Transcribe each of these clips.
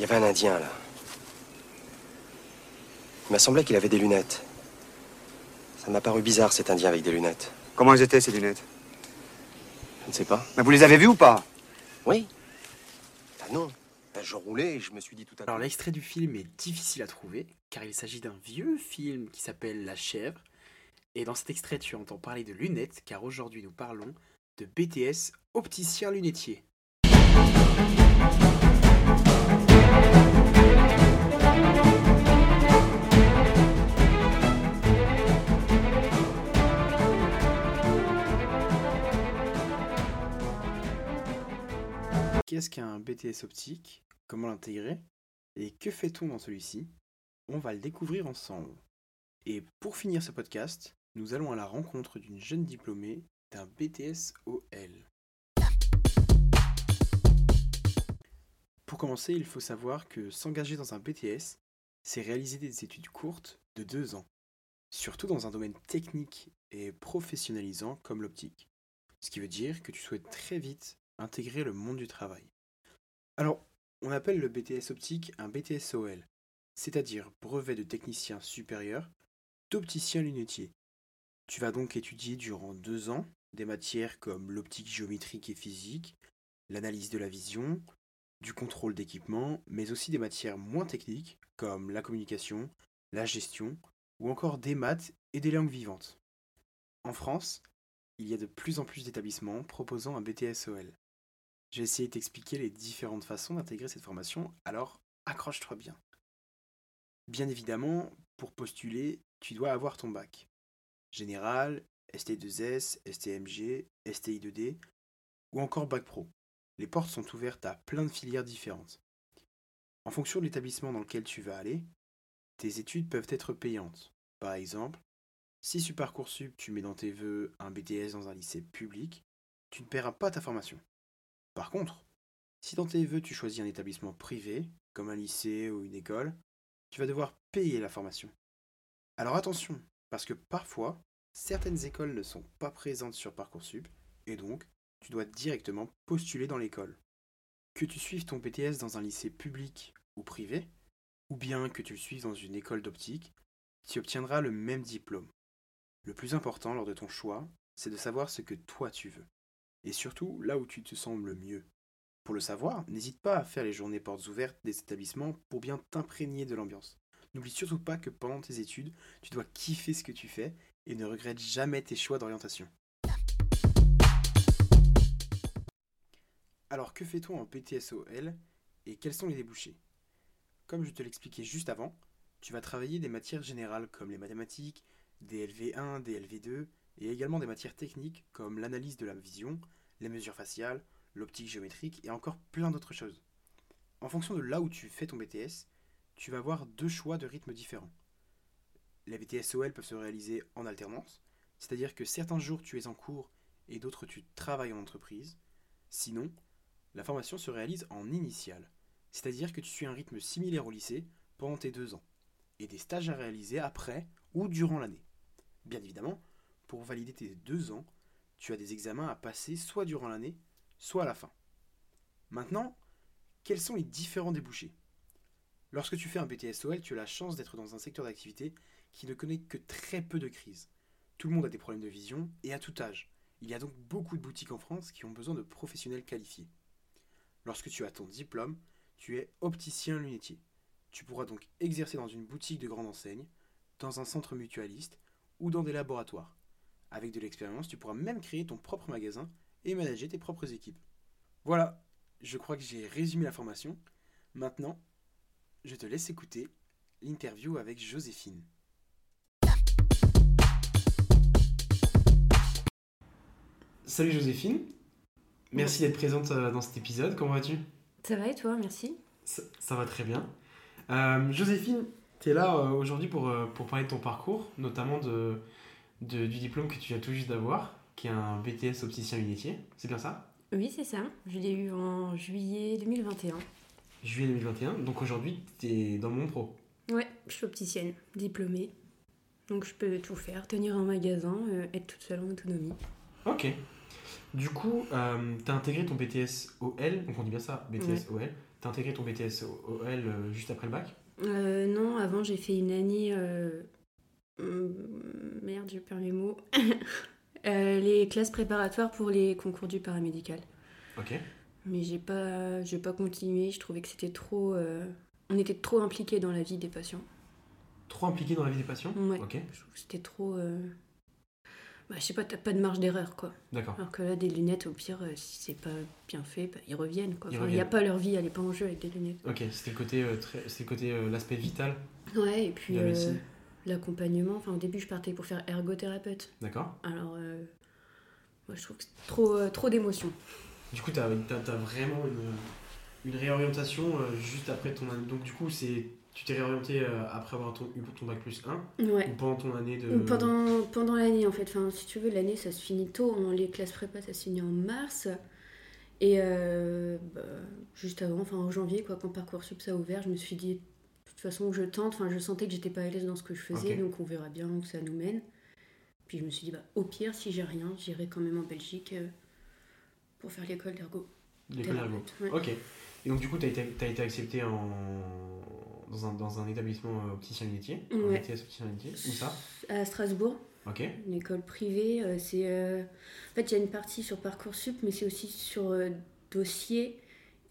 Il y avait un Indien là. Il m'a semblé qu'il avait des lunettes. Ça m'a paru bizarre cet Indien avec des lunettes. Comment elles étaient ces lunettes? Je ne sais pas. Mais vous les avez vues ou pas? Oui Ah non. Ben, je roulais et je me suis dit tout à Alors coup. l'extrait du film est difficile à trouver car il s'agit d'un vieux film qui s'appelle La chèvre. Et dans cet extrait tu entends parler de lunettes car aujourd'hui nous parlons de BTS opticien lunetier. Qu'est-ce qu'un BTS optique? Comment l'intégrer? Et que fait-on dans celui-ci? On va le découvrir ensemble. Et pour finir ce podcast, nous allons à la rencontre d'une jeune diplômée d'un BTS OL. Pour commencer, il faut savoir que s'engager dans un BTS, c'est réaliser des études courtes de deux ans, surtout dans un domaine technique et professionnalisant comme l'optique. Ce qui veut dire que tu souhaites très vite intégrer le monde du travail. Alors, on appelle le BTS optique un BTS OL, c'est-à-dire brevet de technicien supérieur d'opticien lunetier. Tu vas donc étudier durant deux ans des matières comme l'optique géométrique et physique, l'analyse de la vision, du contrôle d'équipement, mais aussi des matières moins techniques comme la communication, la gestion ou encore des maths et des langues vivantes. En France, il y a de plus en plus d'établissements proposant un BTS OL. J'ai essayé de t'expliquer les différentes façons d'intégrer cette formation, alors accroche-toi bien. Bien évidemment, pour postuler, tu dois avoir ton bac. Général, ST2S, STMG, STI2D ou encore bac pro. Les portes sont ouvertes à plein de filières différentes. En fonction de l'établissement dans lequel tu vas aller, tes études peuvent être payantes. Par exemple, si sur Parcoursup tu mets dans tes vœux un BTS dans un lycée public, tu ne paieras pas ta formation. Par contre, si dans tes vœux tu choisis un établissement privé, comme un lycée ou une école, tu vas devoir payer la formation. Alors attention, parce que parfois, certaines écoles ne sont pas présentes sur Parcoursup, et donc tu dois directement postuler dans l'école. Que tu suives ton BTS dans un lycée public ou privé, ou bien que tu le suives dans une école d'optique, tu obtiendras le même diplôme. Le plus important lors de ton choix, c'est de savoir ce que toi tu veux, et surtout là où tu te sens le mieux. Pour le savoir, n'hésite pas à faire les journées portes ouvertes des établissements pour bien t'imprégner de l'ambiance. N'oublie surtout pas que pendant tes études, tu dois kiffer ce que tu fais et ne regrette jamais tes choix d'orientation. Alors que fait-on en PTSOL et quels sont les débouchés? Comme je te l'expliquais juste avant, tu vas travailler des matières générales comme les mathématiques, des LV1, des LV2 et également des matières techniques comme l'analyse de la vision, les mesures faciales, l'optique géométrique et encore plein d'autres choses. En fonction de là où tu fais ton BTS, tu vas avoir deux choix de rythme différents. Les BTSOL peuvent se réaliser en alternance, c'est-à-dire que certains jours tu es en cours et d'autres tu travailles en entreprise. Sinon, la formation se réalise en initial, c'est-à-dire que tu suis un rythme similaire au lycée pendant tes deux ans, et des stages à réaliser après ou durant l'année. Bien évidemment, pour valider tes deux ans, tu as des examens à passer soit durant l'année, soit à la fin. Maintenant, quels sont les différents débouchés? Lorsque tu fais un BTSOL, tu as la chance d'être dans un secteur d'activité qui ne connaît que très peu de crises. Tout le monde a des problèmes de vision et à tout âge. Il y a donc beaucoup de boutiques en France qui ont besoin de professionnels qualifiés. Lorsque tu as ton diplôme, tu es opticien lunetier. Tu pourras donc exercer dans une boutique de grande enseigne, dans un centre mutualiste ou dans des laboratoires. Avec de l'expérience, tu pourras même créer ton propre magasin et manager tes propres équipes. Voilà, je crois que j'ai résumé la formation. Maintenant, je te laisse écouter l'interview avec Joséphine. Salut Joséphine, merci d'être présente euh, dans cet épisode, comment vas-tu? Ça va et toi, merci. ça, ça va très bien. Euh, Joséphine, tu es là euh, aujourd'hui pour, pour parler de ton parcours, notamment de, de- du diplôme que tu viens tout juste d'avoir, qui est un BTS opticien lunetier, c'est bien ça? Oui, c'est ça. Je l'ai eu en juillet 2021. Juillet 2021, donc aujourd'hui tu es dans mon pro. Ouais, je suis opticienne, diplômée. Donc je peux tout faire, tenir un magasin, euh, être toute seule en autonomie. Ok. Du coup, tu as intégré ton BTS OL, donc on dit bien ça, BTS OL, T'as intégré ton BTS OL euh, juste après le bac? Euh, non, avant j'ai fait une année. euh, hum, Merde, j'ai perdu mes mots. Euh, les classes préparatoires pour les concours du paramédical. Ok. Mais j'ai pas, j'ai pas continué. Je trouvais que c'était trop. euh, On était trop impliqués dans la vie des patients. Trop impliqué dans la vie des patients? Ouais. Ok, Je trouve que c'était trop. Bah, je sais pas, t'as pas de marge d'erreur quoi. d'accord. Alors que là, des lunettes, au pire, euh, si c'est pas bien fait, bah, ils reviennent quoi. Ils Enfin, Il n'y a pas leur vie, elle est pas en jeu avec des lunettes. Ok, c'était le côté, euh, très- c'était le côté euh, l'aspect vital Ouais, et puis l'accompagnement. Enfin, au début, je partais pour faire ergothérapeute. D'accord. Alors, moi, je trouve que c'est trop, trop d'émotions. Du coup, t'as as, vraiment une, une réorientation juste après ton année. Donc, du coup, c'est tu t'es réorienté euh, après avoir ton, eu ton bac plus 1 Ouais. ou pendant ton année de. Pendant, pendant l'année, en fait. Enfin, si tu veux, l'année, ça se finit tôt. Les classes prépa, ça se finit en mars. Et euh, bah, juste avant, enfin en janvier, quoi, quand Parcoursup ça a ouvert, je me suis dit, de toute façon, je tente. Enfin, je sentais que j'étais pas à l'aise dans ce que je faisais, donc on verra bien où ça nous mène. Puis je me suis dit, bah, au pire, si j'ai rien, j'irai quand même en Belgique euh, pour faire l'école d'ergo. L'école d'ergo. Ouais. Ok. Et donc, du coup, tu as été, t'as été accepté en, dans, un, dans un établissement euh, opticien-lunetier un Ouais. BTS opticien-lunetier Où ça À Strasbourg, Ok. une école privée, euh, c'est. euh, En fait, il y a une partie sur Parcoursup, mais c'est aussi sur dossier.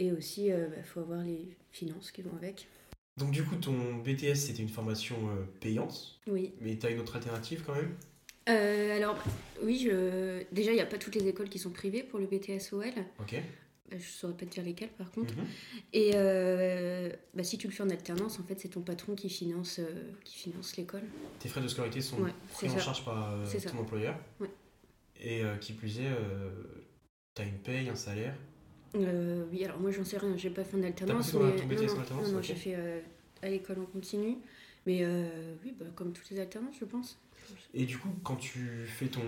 Et aussi, il faut avoir les finances qui vont avec. Donc, du coup, ton BTS, c'était une formation euh, payante, Oui. mais tu as une autre alternative quand même? Euh, alors, oui, je... déjà, il n'y a pas toutes les écoles qui sont privées pour le BTS-OL. Ok. Je ne saurais pas te dire lesquelles, par contre. Mhm. Et euh, bah, si tu le fais en alternance, en fait, c'est ton patron qui finance, euh, qui finance l'école. Tes frais de scolarité sont Ouais, pris en ça. charge par euh, ça. ton employeur. Ouais. Et qui plus est, tu as une paye, un salaire? Oui, alors moi, j'en sais rien. J'ai pas fait en alternance. pas fait mais... ton non, non, alternance, non, j'ai fait à l'école en continu. Mais oui, bah, comme toutes les alternances, je pense. Et du coup, quand tu fais ton,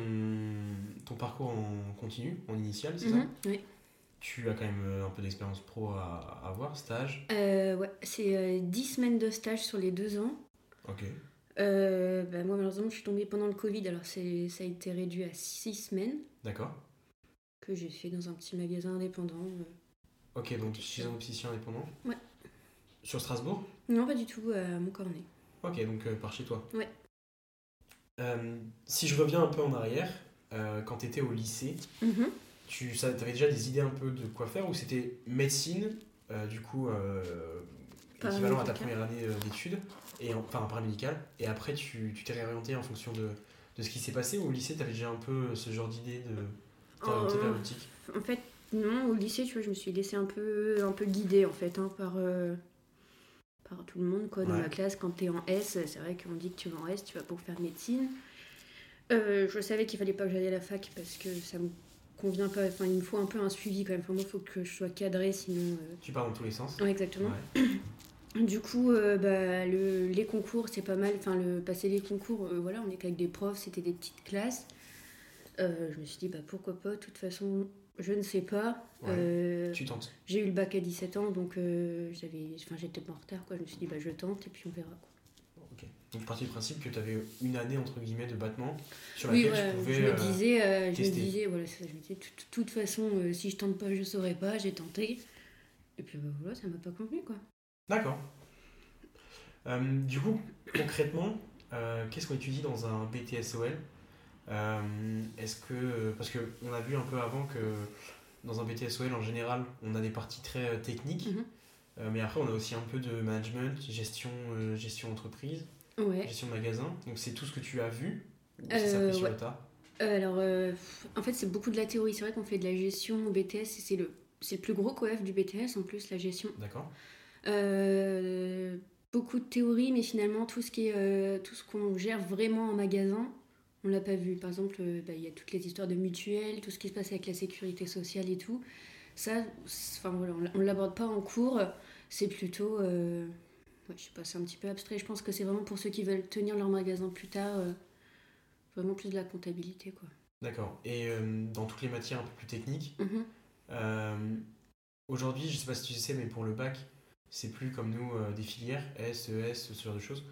ton parcours en continu, en initial, c'est ça? Mhm, oui. Tu as quand même euh, un peu d'expérience pro à, avoir, stage? Euh, ouais, c'est euh, 10 semaines de stage sur les deux ans. Ok. Euh, bah, moi, malheureusement, je suis tombée pendant le Covid, alors ça a été réduit à 6 semaines D'accord. que j'ai fait dans un petit magasin indépendant. Ok, donc chez un opticien indépendant? Ouais. Sur Strasbourg? Non, pas du tout, à Montcornet. Ok, donc par chez toi. Ouais. Si je reviens un peu en arrière, quand tu étais au lycée, Mhm. Tu avais déjà des idées un peu de quoi faire ou c'était médecine, euh, du coup, euh, équivalent à ta première année euh, d'études, et en- enfin paramédical, et après tu tu t'es réorienté en fonction de, de ce qui s'est passé ou au lycée tu avais déjà un peu ce genre d'idée de t'orienter vers l'optique? En fait, non, au lycée, tu vois, je me suis laissée un peu, un peu guider, en fait, hein, par, euh, par tout le monde, quoi, dans Ouais. ma classe. Quand t'es en S, c'est vrai qu'on dit que tu vas en S, tu vas pour faire médecine. Euh, je savais qu'il fallait pas que j'aille à la fac parce que ça me convient pas. Enfin, il me faut un peu un suivi quand même. Enfin, moi, il faut que je sois cadrée, sinon. euh, Tu pars dans tous les sens Ouais, exactement. Ouais. Du coup, euh, bah, le- les concours, c'est pas mal. Enfin, le, passer les concours, euh, voilà, on était avec des profs, c'était des petites classes. Euh, je me suis dit, bah, pourquoi pas, de toute façon, je ne sais pas. Ouais. Tu tentes. J'ai eu le bac à 17 ans, donc j'avais, enfin, j'étais pas en retard. Quoi. Je me suis dit, bah, je tente et puis on verra. Quoi. Donc parti du principe que tu avais une année entre guillemets de battement sur Oui, laquelle voilà, tu pouvais. je me euh, disais, euh, je me disais, voilà, ça, je me disais, de toute- façon, euh, si je tente pas, je saurais pas, j'ai tenté. Et puis bah, voilà, ça m'a pas convenu, quoi. D'accord. Euh, du coup, concrètement, qu'est-ce qu'on étudie dans un BTSOL Est-ce que. Parce qu'on a vu un peu avant que dans un BTSOL, en général, on a des parties très techniques, Mhm. Mais après, on a aussi un peu de management, gestion, gestion entreprise, Ouais. gestion magasin. Donc, c'est tout ce que tu as vu ou ça Euh, sur ouais. le tas Euh, alors, euh, en fait, c'est beaucoup de la théorie. C'est vrai qu'on fait de la gestion au BTS, et c'est le, plus gros coef du BTS en plus, la gestion. D'accord Euh, beaucoup de théorie, mais finalement, tout ce, qui est, tout ce qu'on gère vraiment en magasin, on l'a pas vu. Par exemple, bah, il y a toutes les histoires de mutuelles, tout ce qui se passe avec la sécurité sociale et tout. Ça, enfin, voilà, on ne l'aborde pas en cours. C'est plutôt. euh, ouais, je sais pas, c'est un petit peu abstrait. Je pense que c'est vraiment pour ceux qui veulent tenir leur magasin plus tard. euh, vraiment plus de la comptabilité, quoi. D'accord. Et euh, dans toutes les matières un peu plus techniques, Mhm. Euh, Aujourd'hui, je sais pas si tu sais, mais pour le bac, c'est plus comme nous des filières, S, ES, ce genre de choses.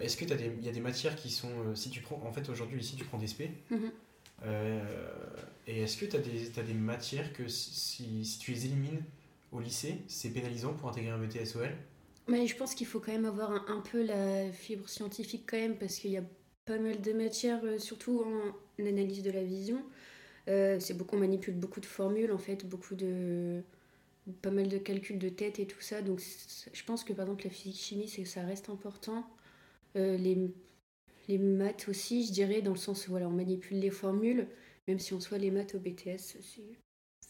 Est-ce que tu il y a des matières qui sont. si tu prends, en fait, aujourd'hui, ici, tu prends des SP. Mhm. Euh, et est-ce que tu as, des t'as des matières que si, si, si tu les élimines au lycée, c'est pénalisant pour intégrer un BTS-OL Mais je pense qu'il faut quand même avoir un, un peu la fibre scientifique quand même, parce qu'il y a pas mal de matières, euh, surtout en analyse de la vision. Euh, c'est beaucoup, on manipule beaucoup de formules, en fait, beaucoup de... pas mal de calculs de tête et tout ça. Donc je pense que par exemple la physique-chimie, c'est ça reste important. Euh, les, les maths aussi, je dirais, dans le sens où voilà, on manipule les formules, même si en soi les maths au BTS, c'est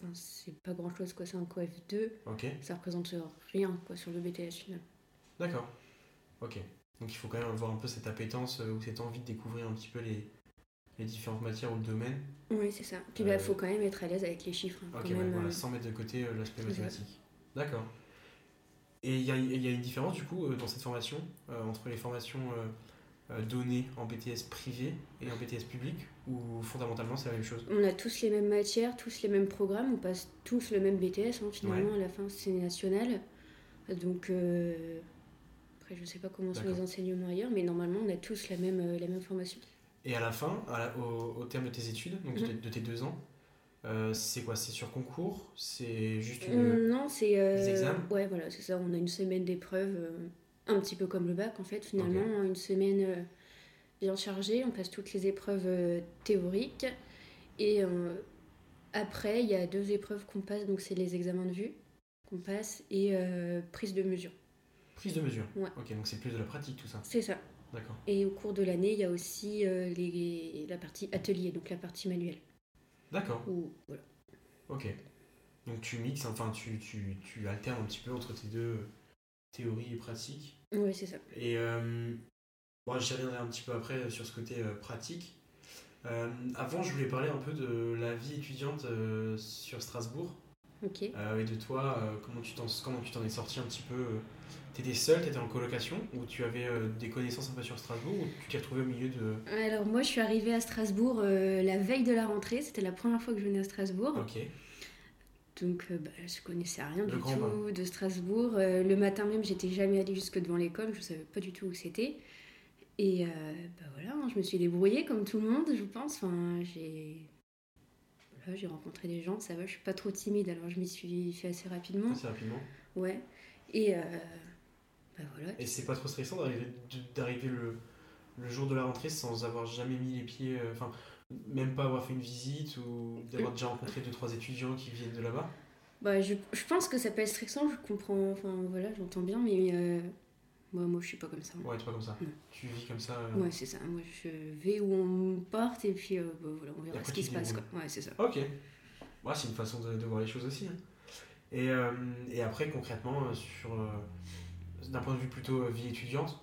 enfin, c'est pas grand-chose, quoi. C'est un coef 2, Ok, ça représente rien, quoi, sur le BTS final. d'accord. Ok. Donc il faut quand même avoir un peu cette appétence euh, ou cette envie de découvrir un petit peu les, les différentes matières ou le domaine. Oui, c'est ça. Puis il Euh, faut quand même être à l'aise avec les chiffres. hein, Ok, quand ouais, même, voilà, euh, sans mettre de côté euh, l'aspect mathématique. D'accord. Et il y a, y a une différence du coup dans cette formation euh, entre les formations données en BTS privé et en BTS public ou fondamentalement c'est la même chose? On a tous les mêmes matières, tous les mêmes programmes, on passe tous le même BTS, hein, finalement, à la fin c'est national. Donc, euh, après je sais pas comment sont les enseignements ailleurs, mais normalement on a tous la même, euh, la même formation. Et à la fin, à la- au, au terme de tes études, donc de, Mhm. de tes deux ans, euh, c'est quoi? C'est sur concours? C'est juste une. Hum, non, c'est... euh, des examens? Ouais, voilà, c'est ça, on a une semaine d'épreuves, euh, un petit peu comme le bac en fait, finalement, une semaine euh, bien chargée, on passe toutes les épreuves euh, théoriques. Et euh, après, il y a deux épreuves qu'on passe, donc c'est les examens de vue qu'on passe et prise de mesure. Prise de mesure. Ouais. Ok, donc c'est plus de la pratique tout ça. C'est ça. D'accord. Et au cours de l'année, il y a aussi euh, les, la partie atelier, donc la partie manuelle. D'accord. Voilà. Ok. Donc tu mixes, enfin tu, tu, tu alternes un petit peu entre tes deux théories et pratiques. Ouais, c'est ça. Et euh, bon, j'y reviendrai un petit peu après sur ce côté euh, pratique. Euh, avant, je voulais parler un peu de la vie étudiante euh, sur Strasbourg Ok. euh, et de toi, euh, comment tu t'en comment tu t'en es sorti un petit peu. euh, T'étais seul, t'étais en colocation ou tu avais euh, des connaissances un peu sur Strasbourg ou tu t'es retrouvé au milieu de. Alors moi, je suis arrivée à Strasbourg euh, la veille de la rentrée. C'était la première fois que je venais à Strasbourg. Ok. Donc euh, bah, je connaissais rien Le du tout de Strasbourg. Euh, le matin même, j'étais jamais allée jusque devant l'école. Je savais pas du tout où c'était. Et euh, bah voilà, hein, je me suis débrouillée comme tout le monde, je pense. Enfin, j'ai voilà, j'ai rencontré des gens, ça va. Je suis pas trop timide, alors je m'y suis fait assez rapidement. Assez rapidement. Ouais. Et euh, bah voilà. Et c'est pas trop stressant d'arriver le, le jour de la rentrée sans avoir jamais mis les pieds, euh, même pas avoir fait une visite ou d'avoir déjà rencontré deux trois étudiants qui viennent de là-bas. Bah, je, je pense que ça peut être stressant, je comprends, enfin voilà, j'entends bien, mais euh, moi, moi je suis pas comme ça. Ouais, tu pas comme ça. Non. Tu vis comme ça. euh, Ouais, c'est ça. Moi, je vais où on me porte et puis euh, bah, voilà, on verra ce qui se passe. Quoi. Ouais, c'est ça. Ok. Ouais, c'est une façon de, de voir les choses aussi. hein. Et, et après, concrètement, sur d'un point de vue plutôt vie étudiante.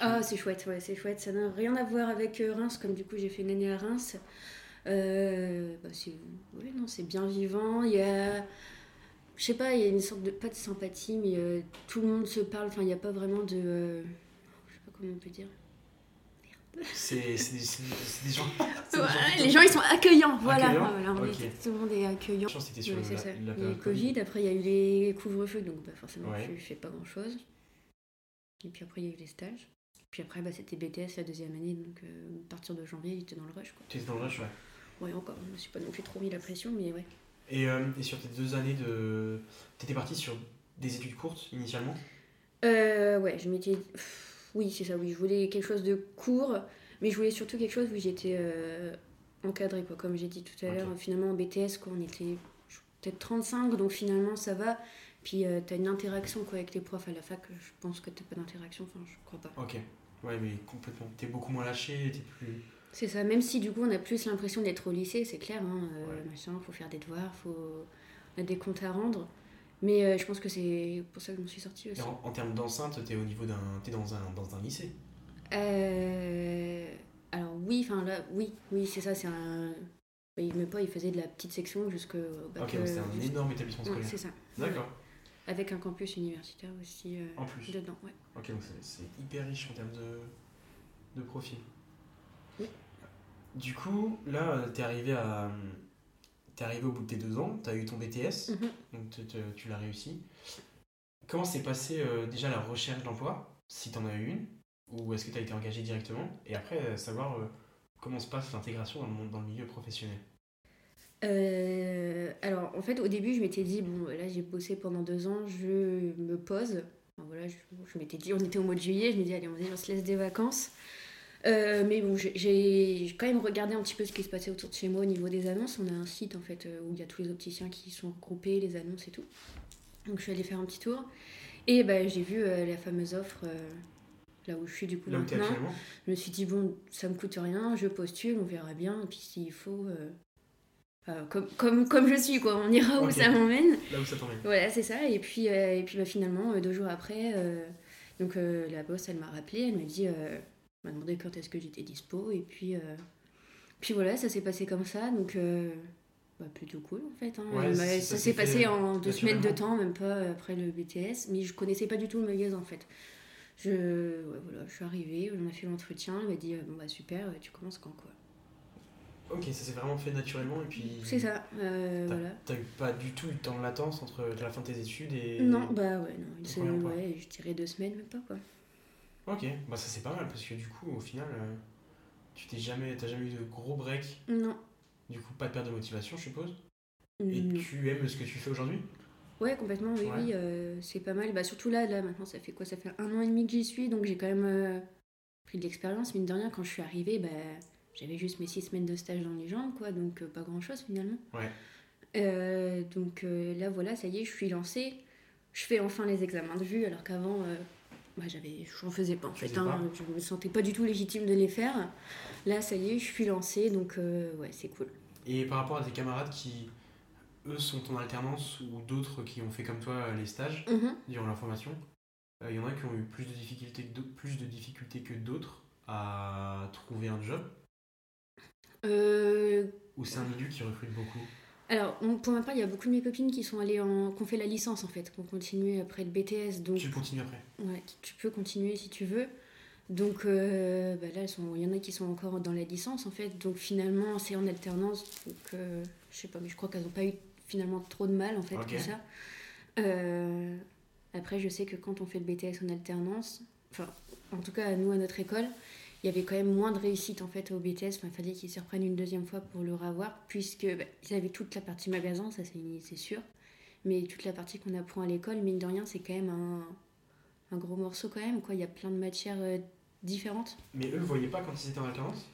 Ah, c'est chouette, ouais, c'est chouette. Ça n'a rien à voir avec euh, Reims, comme du coup j'ai fait une année à Reims. Euh, bah, c'est ouais, non, c'est bien vivant. Il y a, je sais pas, il y a une sorte de pas de sympathie, mais euh, tout le monde se parle. Enfin, il n'y a pas vraiment de, euh, je sais pas comment on peut dire. C'est c'est des, c'est des- c'est des gens. c'est des les gens ils sont accueillants, voilà. On est- tout le monde est accueillant. Je pense que c'était sur Ouais, la, ça. la Il y a eu Covid, après il y a eu les couvre-feux, donc bah, forcément Ouais. tu fais pas grand-chose. Et puis après il y a eu les stages. Puis après bah, c'était BTS la deuxième année, donc euh, à partir de janvier il était dans le rush. Tu étais dans le rush, ouais. Ouais encore, je me suis pas non plus trop mis la pression, mais ouais. Et, euh, et sur tes deux années de. T'étais parti sur des études courtes initialement? Euh, ouais, je m'étais... Oui, c'est ça, oui, je voulais quelque chose de court, mais je voulais surtout quelque chose où j'étais euh, encadrée, quoi. Comme j'ai dit tout à l'heure, finalement en BTS, quoi, on était peut-être 35, donc finalement ça va. Puis euh, t'as une interaction quoi, avec les profs à la fac, je pense que t'as pas d'interaction, enfin je crois pas. Ok. Ouais, mais complètement. T'es beaucoup moins lâché, t'es plus. C'est ça, même si du coup on a plus l'impression d'être au lycée, c'est clair, hein, euh, Ouais. machin, faut faire des devoirs, faut... on a des comptes à rendre. Mais euh, je pense que c'est pour ça que je m'en suis sortie aussi. Et en, en termes d'enceinte, t'es au niveau d'un. T'es dans un, dans un lycée. Euh, alors oui, enfin là, oui, oui, c'est ça, c'est un... Mais pas, il faisait de la petite section jusqu'au bac. ok, donc c'était un euh, énorme établissement ouais, scolaire. c'est ça. D'accord. Avec un campus universitaire aussi euh, En plus. dedans, ouais. Ok, donc c'est- hyper riche en termes de, de profil. Oui. Du coup, là, t'es arrivé à. T'es arrivé au bout de tes deux ans, t'as eu ton BTS, Mhm. donc te- te- tu l'as réussi. Comment s'est passé euh, déjà la recherche d'emploi, si t'en as eu une, ou est-ce que t'as été engagé directement? Et après, euh, savoir euh, comment se passe l'intégration dans, dans le milieu professionnel? Euh, alors, en fait, au début, je m'étais dit, bon, là, j'ai bossé pendant deux ans, je me pose. Enfin, voilà, je, je m'étais dit, on était au mois de juillet, je me dis, allez, on, on se laisse des vacances. Euh, mais bon, j'ai- quand même regardé un petit peu ce qui se passait autour de chez moi au niveau des annonces. On a un site, en fait, euh, où il y a tous les opticiens qui sont regroupés, les annonces et tout. Donc, je suis allée faire un petit tour. Et bah, j'ai vu euh, la fameuse offre, là où je suis du coup Là maintenant. Je me suis dit, bon, ça me coûte rien, je postule, on verra bien, et puis s'il faut, euh, euh, comme, comme, comme je suis, quoi, on ira où ça m'emmène. Là où ça t'emmène. Voilà, c'est ça. Et puis, euh, et puis bah, finalement, euh, deux jours après, donc la boss, elle m'a rappelé, elle m'a dit, m'a demandé quand est-ce que j'étais dispo, et puis, puis voilà, ça s'est passé comme ça, donc bah, plutôt cool en fait. hein. Ouais, ça- s'est passé en deux semaines de temps, même pas après le BTS, mais je connaissais pas du tout le magasin en fait. Je, ouais, voilà, je suis arrivée, on a fait l'entretien, elle m'a dit, bon bah super, tu commences quand quoi. Ok, ça s'est vraiment fait naturellement et puis. C'est ça, euh, T'as voilà. t'as eu pas du tout eu de temps de latence entre la fin de tes études et. Non, bah ouais, non, premier emploi. ouais, je dirais deux semaines, même pas quoi. Ok, bah ça c'est pas mal parce que du coup, au final, euh, tu t'es jamais, t'as jamais eu de gros break. Non. Du coup, pas de perte de motivation, je suppose. Et tu aimes ce que tu fais aujourd'hui? Ouais, complètement, oui, Ouais. oui, euh, c'est pas mal. Bah, surtout là, là, maintenant, ça fait quoi? Ça fait un an et demi que j'y suis, donc j'ai quand même euh, pris de l'expérience. Mine de rien, quand je suis arrivée, bah, j'avais juste mes six semaines de stage dans les jambes, quoi, donc euh, pas grand chose finalement. Ouais. Euh, donc euh, là, voilà, ça y est, je suis lancée. Je fais enfin les examens de vue, alors qu'avant, euh, bah, j'avais, j'en faisais pas en fait. hein. pas je me sentais pas du tout légitime de les faire. Là, ça y est, je suis lancée, donc ouais, c'est cool. Et par rapport à tes camarades qui, eux, sont en alternance ou d'autres qui ont fait comme toi les stages Mhm. durant leur formation, il y en a qui ont eu plus de difficultés que d'autres, plus de difficultés que d'autres à trouver un job? Ou c'est un milieu qui recrute beaucoup Alors, pour ma part, il y a beaucoup de mes copines qui sont allées en... qui ont fait la licence en fait, qui ont continué après le BTS. Donc, Tu continues après ouais, tu peux continuer si tu veux. Donc euh, bah là, il y en a qui sont encore dans la licence en fait. Donc finalement, c'est en alternance. Donc euh, je sais pas, mais je crois qu'elles n'ont pas eu finalement trop de mal en fait Ok. que ça. Euh, après, je sais que quand on fait le BTS en alternance, enfin, en tout cas, nous à notre école, il y avait quand même moins de réussite en fait au BTS. Enfin, il fallait qu'ils se reprennent une deuxième fois pour le revoir, puisque bah, ils avaient toute la partie magasin, ça c'est sûr. Mais toute la partie qu'on apprend à l'école, mine de rien, c'est quand même un, un gros morceau quand même. Quoi. Il y a plein de matières euh, différentes. Mais eux le voyaient pas quand ils étaient en alternance?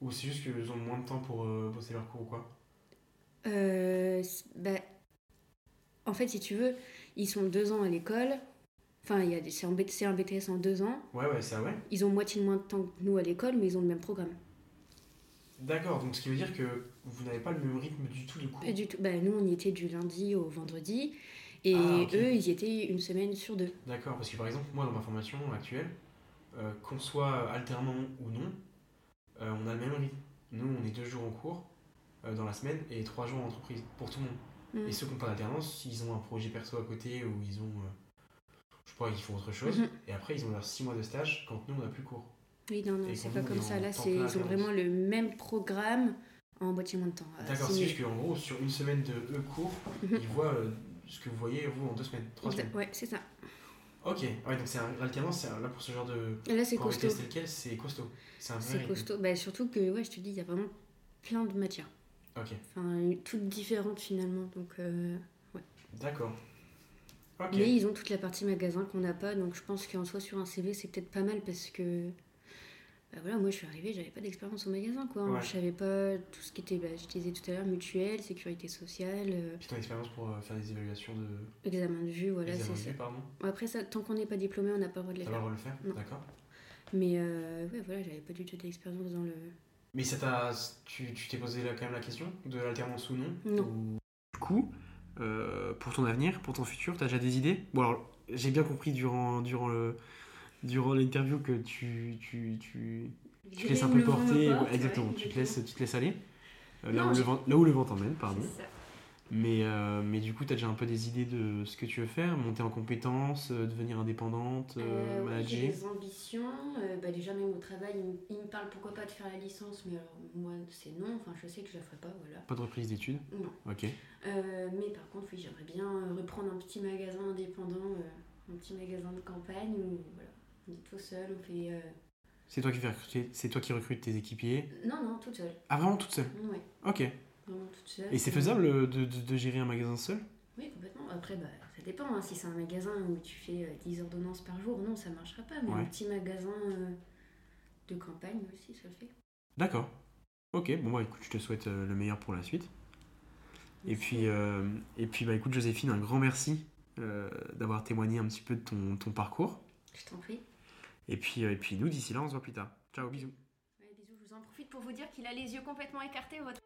Ou c'est juste qu'ils ont moins de temps pour euh, bosser leur cours ou quoi? Euh, bah, en fait, si tu veux, ils sont deux ans à l'école. Enfin, il y a des- c'est en B- c'est un BTS en deux ans. Ouais, ouais, ça ouais. Ils ont moitié moins de temps que nous à l'école, mais ils ont le même programme. D'accord, donc ce qui veut dire que vous n'avez pas le même rythme du tout de cours. Pas du tout. Bah, nous, on y était du lundi au vendredi. Et Ah, eux, ils y étaient une semaine sur deux. D'accord, parce que par exemple, moi dans ma formation actuelle, euh, qu'on soit alternant ou non, euh, on a le même rythme. Nous, on est deux jours en cours euh, dans la semaine et trois jours en entreprise pour tout le monde. Mm. Et ceux qui n'ont pas d'alternance, ils ont un projet perso à côté ou ils ont. Euh, je sais pas, ils font autre chose. Mhm. Et après, ils ont leurs six mois de stage quand nous, on n'a plus cours. Oui, non, non, c'est pas comme ça. Là, c'est, ils ont alternance. vraiment le même programme en moitié moins de temps. à D'accord, c'est juste qu'en gros, sur une semaine de cours, Mhm. ils voient euh, ce que vous voyez vous en deux semaines, trois semaines. Ouais, c'est ça. Ok, ouais, donc c'est un- un- là pour ce genre de. Là, c'est costaud. c'est costaud. C'est un costaud. Bah, surtout que, ouais, je te dis, il y a vraiment plein de matières. Ok, Enfin, toutes différentes finalement. Donc, euh, d'accord. Mais ils ont toute la partie magasin qu'on n'a pas. Donc, je pense qu'en soi, sur un CV, c'est peut-être pas mal parce que. Bah voilà, moi je suis arrivée, j'avais pas d'expérience au magasin quoi. Ouais. Je savais pas tout ce qui était, bah, je disais tout à l'heure, mutuelle, sécurité sociale, euh, Puis ton expérience pour euh, faire des évaluations de. examen de vue, voilà, examen c'est de ça. vue, pardon. Après ça, tant qu'on n'est pas diplômé, on n'a pas le droit de les T'as pas le faire. droit de le faire Non. D'accord. Mais euh, ouais, voilà, j'avais pas du tout d'expérience dans le. Mais ça t'a. Tu tu t'es posé là, quand même la question de l'alternance ou non Non. Ou- Du coup, euh, pour ton avenir, pour ton futur, t'as déjà des idées? Bon, alors, j'ai bien compris durant, durant le. Durant l'interview que tu, tu, tu, tu te laisses un peu porter, ouais, exactement, tu te laisses, tu te laisses aller, euh, là, Non, où le vent, là où le vent t'emmène, pardon. Mais, euh, mais du coup, tu as déjà un peu des idées de ce que tu veux faire, monter en compétences, euh, devenir indépendante, euh, oui, j'ai manager. des ambitions. Bah, déjà, même au travail, il, me- il me parle pourquoi pas de faire la licence, mais alors moi, c'est non. Enfin, je sais que je la ferai pas, voilà. Pas de reprise d'études. Non. Ok. Mais par contre, oui, j'aimerais bien reprendre un petit magasin indépendant, un petit magasin de campagne où voilà, on est tout seul, on fait. C'est toi qui fais recruter, c'est toi qui recrutes tes équipiers. Non, non, toute seule. Ah vraiment toute seule. Ouais. Ok. Vraiment toute seule. Et c'est faisable euh, de, de- de gérer un magasin seul? Oui, complètement. Après, bah, ça dépend. hein. Si c'est un magasin où tu fais euh, 10 ordonnances par jour, non, ça marchera pas. Mais Ouais. un petit magasin euh, de campagne aussi, ça le fait. D'accord. Ok, bon bah écoute, je te souhaite euh, le meilleur pour la suite. Et puis, euh, et puis bah écoute Joséphine, un grand merci euh, d'avoir témoigné un petit peu de ton, ton parcours. Je t'en prie. Et puis, euh, et puis nous, d'ici là, on se voit plus tard. Ciao, bisous. Ouais, bisous, je vous en profite pour vous dire qu'il a les yeux complètement écartés, votre.